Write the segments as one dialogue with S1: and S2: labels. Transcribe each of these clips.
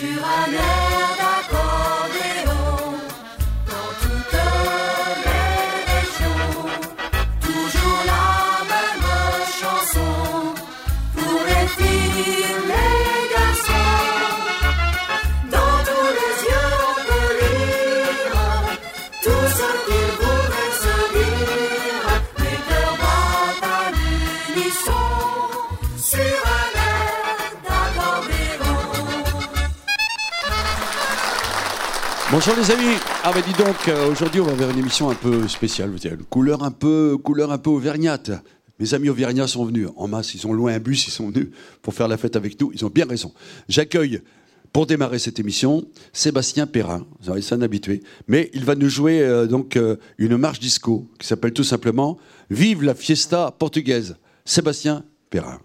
S1: sur un.
S2: Bonjour les amis. Ah bah dis donc, euh, aujourd'hui on va vers une émission un peu spéciale, une couleur un peu, couleur un peu auvergnate. Mes amis auvergnats sont venus en masse, ils ont loin un bus, ils sont venus pour faire la fête avec nous. Ils ont bien raison. J'accueille pour démarrer cette émission Sébastien Perrin. Vous avez un habitué, mais il va nous jouer euh, donc euh, une marche disco qui s'appelle tout simplement Vive la fiesta portugaise. Sébastien Perrin.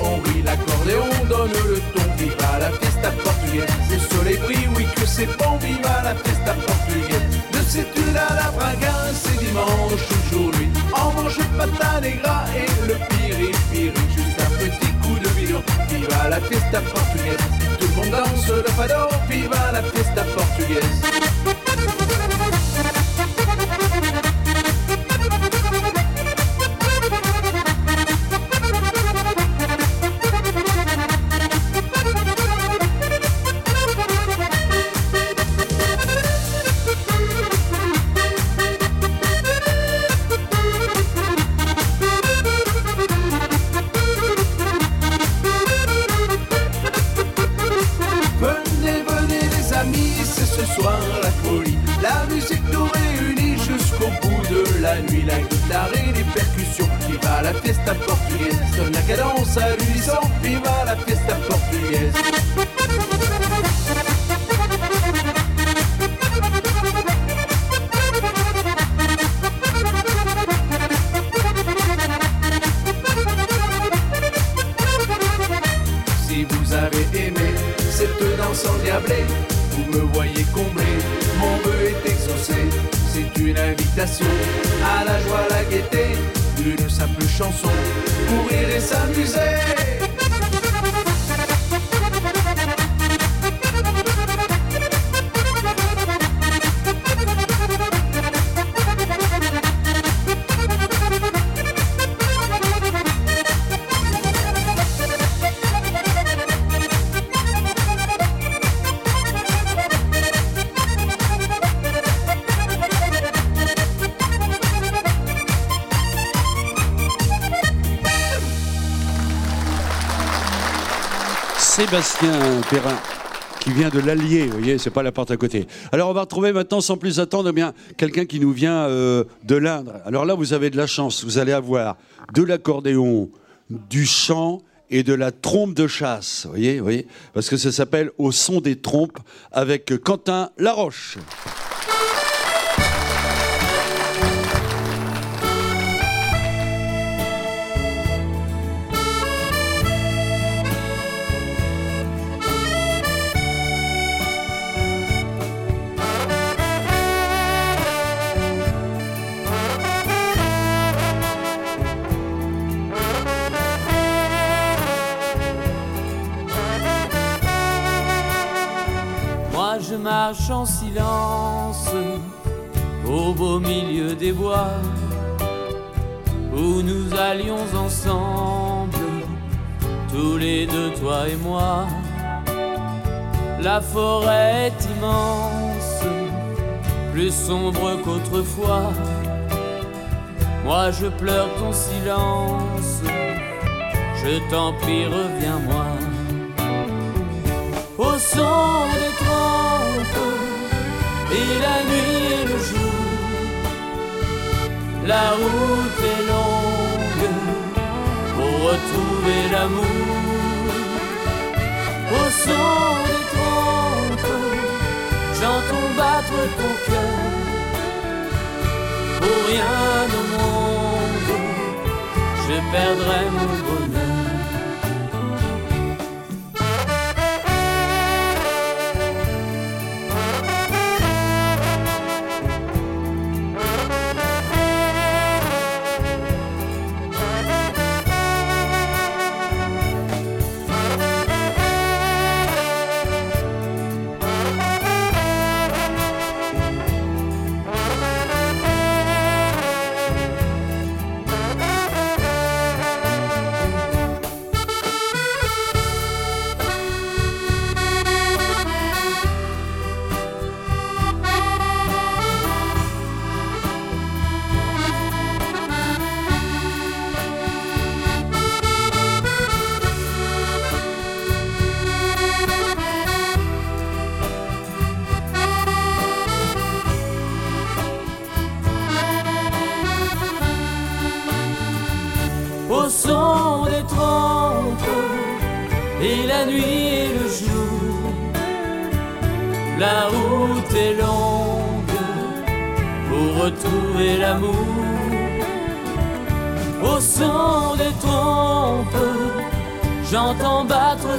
S3: on rit, l'accordéon donne le ton. Viva la fiesta portugaise, le soleil brille, oui que c'est bon. Viva la fiesta portugaise, de c'est à la bringuin, c'est dimanche aujourd'hui. En mange patin et gras et le piri piri, juste un petit coup de bidon. Viva la fiesta portugaise, tout le monde danse le fado. Viva la fiesta portugaise. ce soir la folie. La musique nous réunit jusqu'au bout de la nuit. La guitare et les percussions. Viva la fiesta portugaise. Sonne la cadence à l'unisson. Viva la fiesta portugaise. à la joie, à la gaieté, une simple chanson, pour rire et s'amuser.
S2: Sébastien Perrin qui vient de l'Allier, vous voyez, c'est pas la porte à côté. Alors on va retrouver maintenant, sans plus attendre, eh bien quelqu'un qui nous vient euh, de l'Indre. Alors là, vous avez de la chance, vous allez avoir de l'accordéon, du chant et de la trompe de chasse, voyez, vous voyez, parce que ça s'appelle Au son des trompes avec Quentin Laroche.
S1: marche en silence au beau milieu des bois où nous allions ensemble, tous les deux, toi et moi. La forêt est immense, plus sombre qu'autrefois. Moi je pleure ton silence, je t'en prie, reviens-moi. Au son des trônes et la nuit et le jour. La route est longue pour retrouver l'amour. Au son des trompes, j'entends battre ton cœur. Pour rien au monde, je perdrai mon bonheur.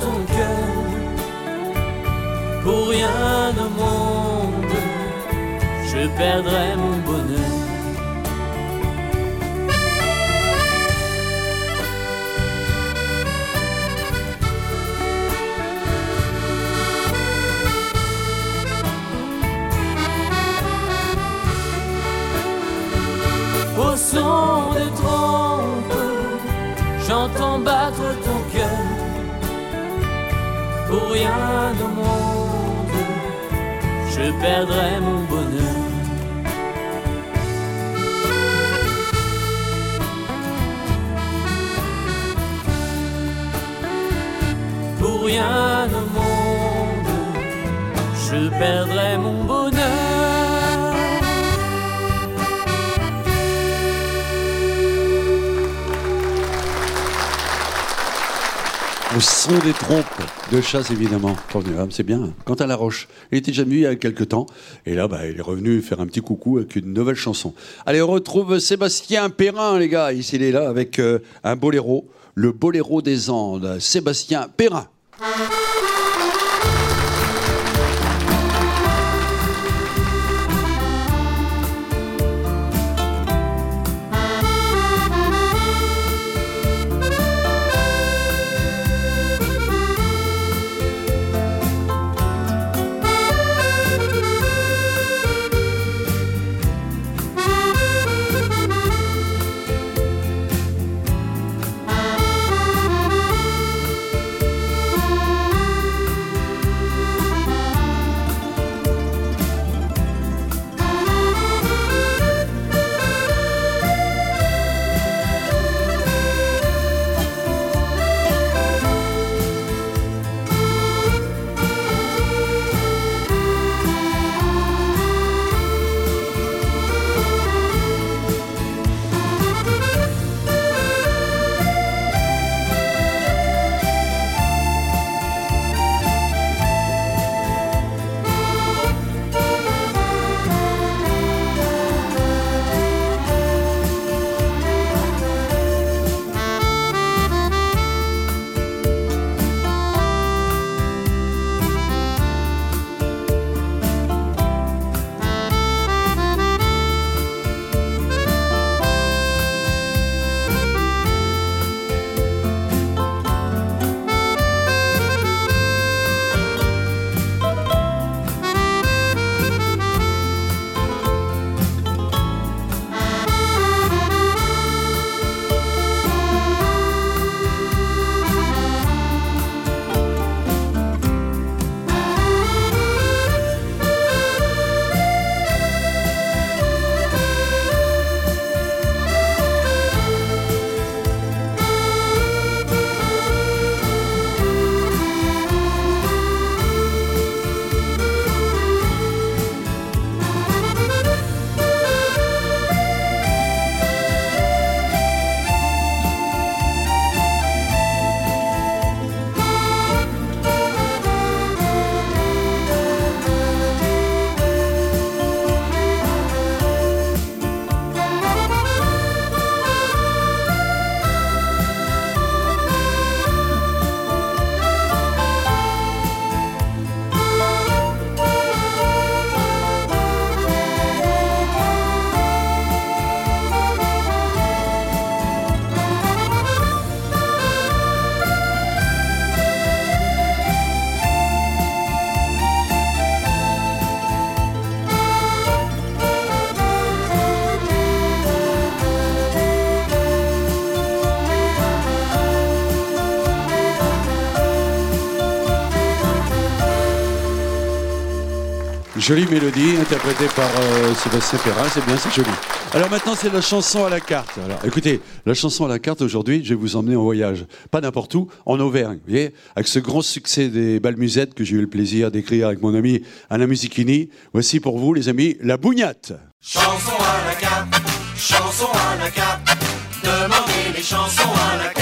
S1: Ton cœur. Pour rien au monde, je perdrai mon bonheur. au son des trompes, j'entends battre ton. Pour rien au monde, je perdrai mon bonheur. Pour rien au monde, je perdrai mon bonheur.
S2: Au son des trompes de chasse, évidemment. Formidable, C'est bien. Quant à La Roche, il était déjà venu il y a quelques temps. Et là, bah, il est revenu faire un petit coucou avec une nouvelle chanson. Allez, on retrouve Sébastien Perrin, les gars. Ici, il est là avec euh, un boléro. Le boléro des Andes. Sébastien Perrin. Jolie mélodie interprétée par euh, Sébastien Perrin, c'est bien, c'est joli. Alors maintenant c'est la chanson à la carte. Alors écoutez, la chanson à la carte aujourd'hui, je vais vous emmener en voyage, pas n'importe où, en Auvergne, vous voyez, avec ce grand succès des balmusettes que j'ai eu le plaisir d'écrire avec mon ami Alain Musichini. Voici pour vous les amis, la bougnate.
S4: Chanson à chanson à demandez les chansons à la carte.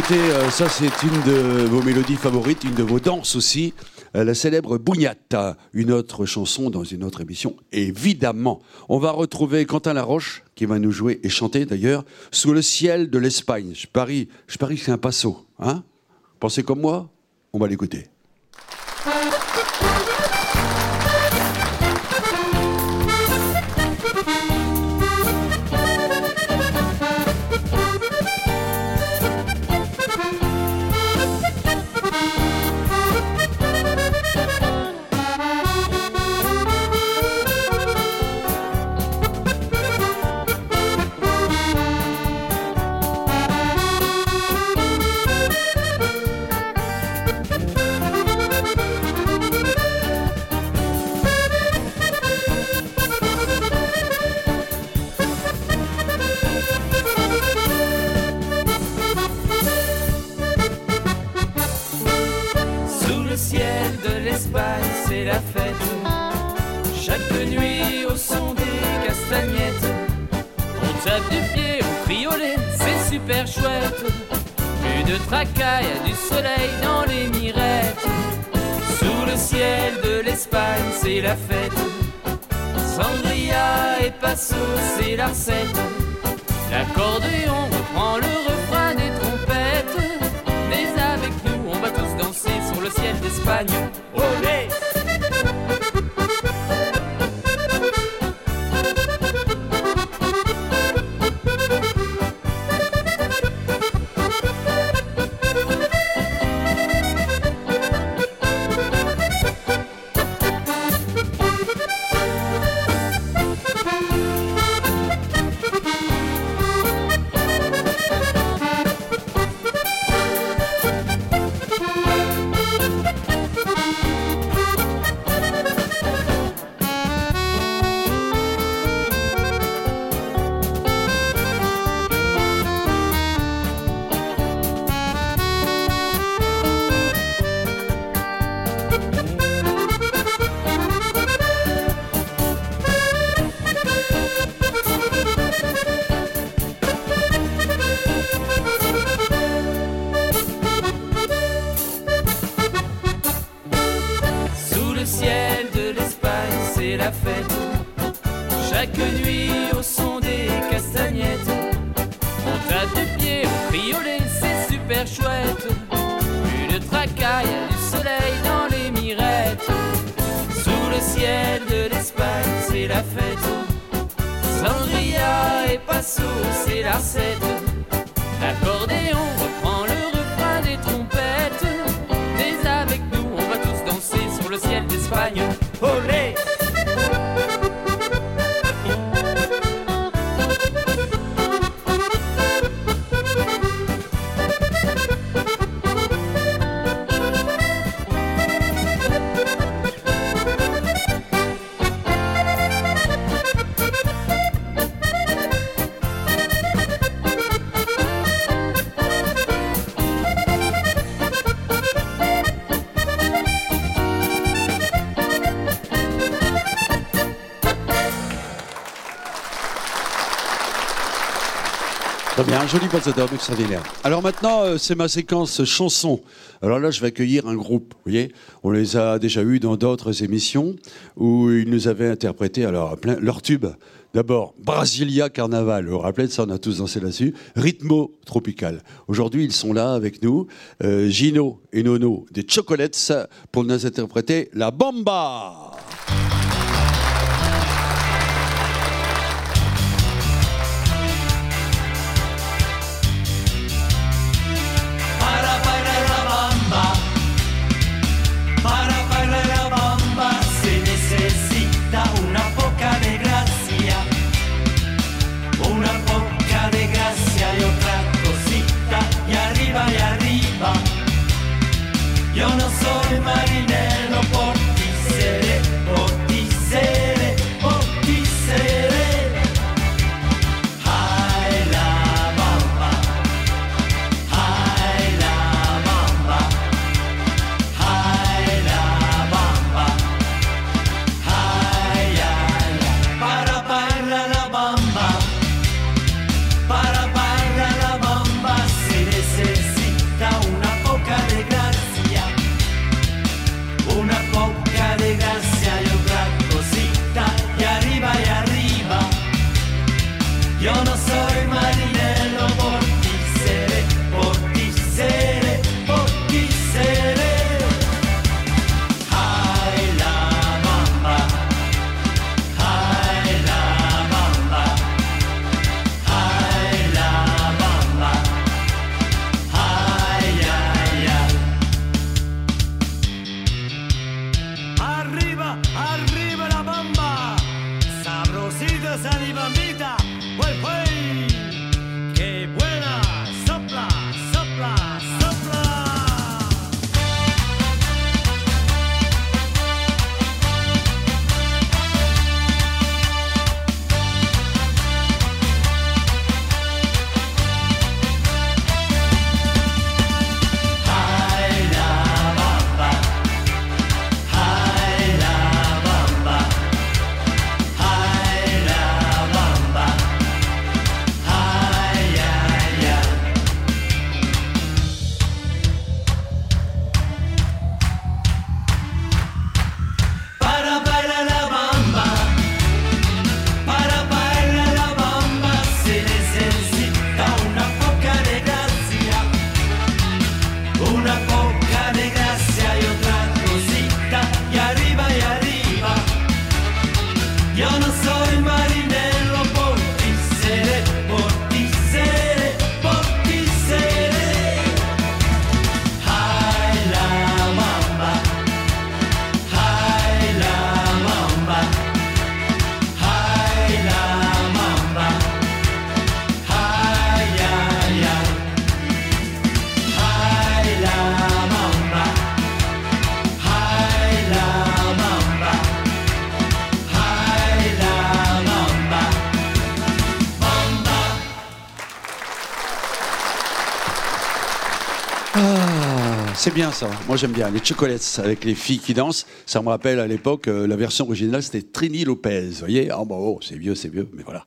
S2: Écoutez, euh, ça c'est une de vos mélodies favorites, une de vos danses aussi, euh, la célèbre Bougnata, une autre chanson dans une autre émission, évidemment. On va retrouver Quentin Laroche, qui va nous jouer et chanter d'ailleurs, Sous le ciel de l'Espagne. Je parie, je parie que c'est un passo. Hein? Pensez comme moi On va l'écouter.
S1: la fête. Sangria et Passo, c'est la recette. L'accordéon c'est la fête. Sangria et passo, c'est la recette.
S2: Un joli basse-d'homme extraordinaire. Alors maintenant, euh, c'est ma séquence chanson. Alors là, je vais accueillir un groupe. Vous voyez, on les a déjà eus dans d'autres émissions où ils nous avaient interprété alors plein leur tube. D'abord, Brasilia Carnaval. Vous vous rappelez de ça, on a tous dansé là-dessus. Ritmo Tropical. Aujourd'hui, ils sont là avec nous. Euh, Gino et Nono des Chocolates pour nous interpréter la Bamba. C'est bien ça. Moi j'aime bien les chocolates avec les filles qui dansent. Ça me rappelle à l'époque euh, la version originale c'était Trini Lopez. Vous voyez Ah bah oh, c'est vieux, c'est vieux, mais voilà.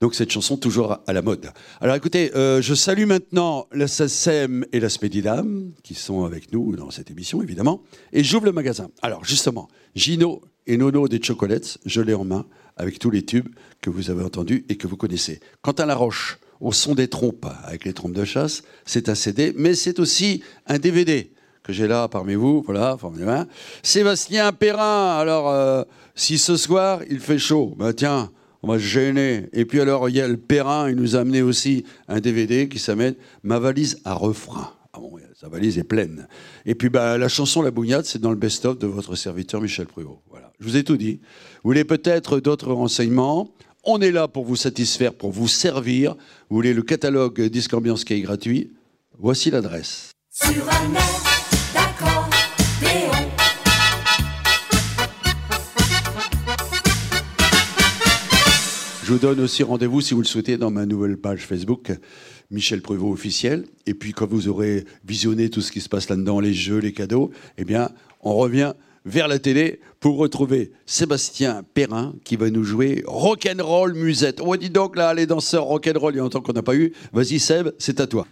S2: Donc cette chanson toujours à la mode. Alors écoutez, euh, je salue maintenant la SACEM et la Spédidam qui sont avec nous dans cette émission évidemment. Et j'ouvre le magasin. Alors justement, Gino et Nono des Chocolates, je l'ai en main avec tous les tubes que vous avez entendus et que vous connaissez. Quant à La Roche, au son des trompes, avec les trompes de chasse, c'est un CD, mais c'est aussi un DVD que j'ai là parmi vous, voilà, formidable. Sébastien Perrin, alors, euh, si ce soir il fait chaud, bah tiens, on va se gêner. Et puis alors, il y a le Perrin, il nous a amené aussi un DVD qui s'appelle Ma valise à refrain. Ah bon, sa valise est pleine. Et puis bah, la chanson La Bougnade, c'est dans le best-of de votre serviteur Michel Pruvot. Voilà, je vous ai tout dit. Vous voulez peut-être d'autres renseignements? On est là pour vous satisfaire, pour vous servir. Vous voulez le catalogue Disque Ambiance qui est gratuit Voici l'adresse. Sur un air d'accordéon. Je vous donne aussi rendez-vous, si vous le souhaitez, dans ma nouvelle page Facebook, Michel Prévost officiel. Et puis, quand vous aurez visionné tout ce qui se passe là-dedans, les jeux, les cadeaux, eh bien, on revient vers la télé pour retrouver Sébastien Perrin qui va nous jouer Rock'n'Roll Musette. Oh, dis donc là, les danseurs rock'n'roll, il y a longtemps qu'on n'a pas eu. Vas-y, Seb, c'est à toi.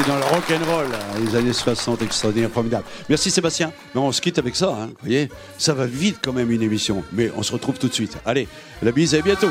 S2: Dans le rock'n'roll, les années 60, extraordinaire, formidable. Merci Sébastien. Mais on se quitte avec ça, hein, vous voyez Ça va vite quand même une émission, mais on se retrouve tout de suite. Allez, la bise et bientôt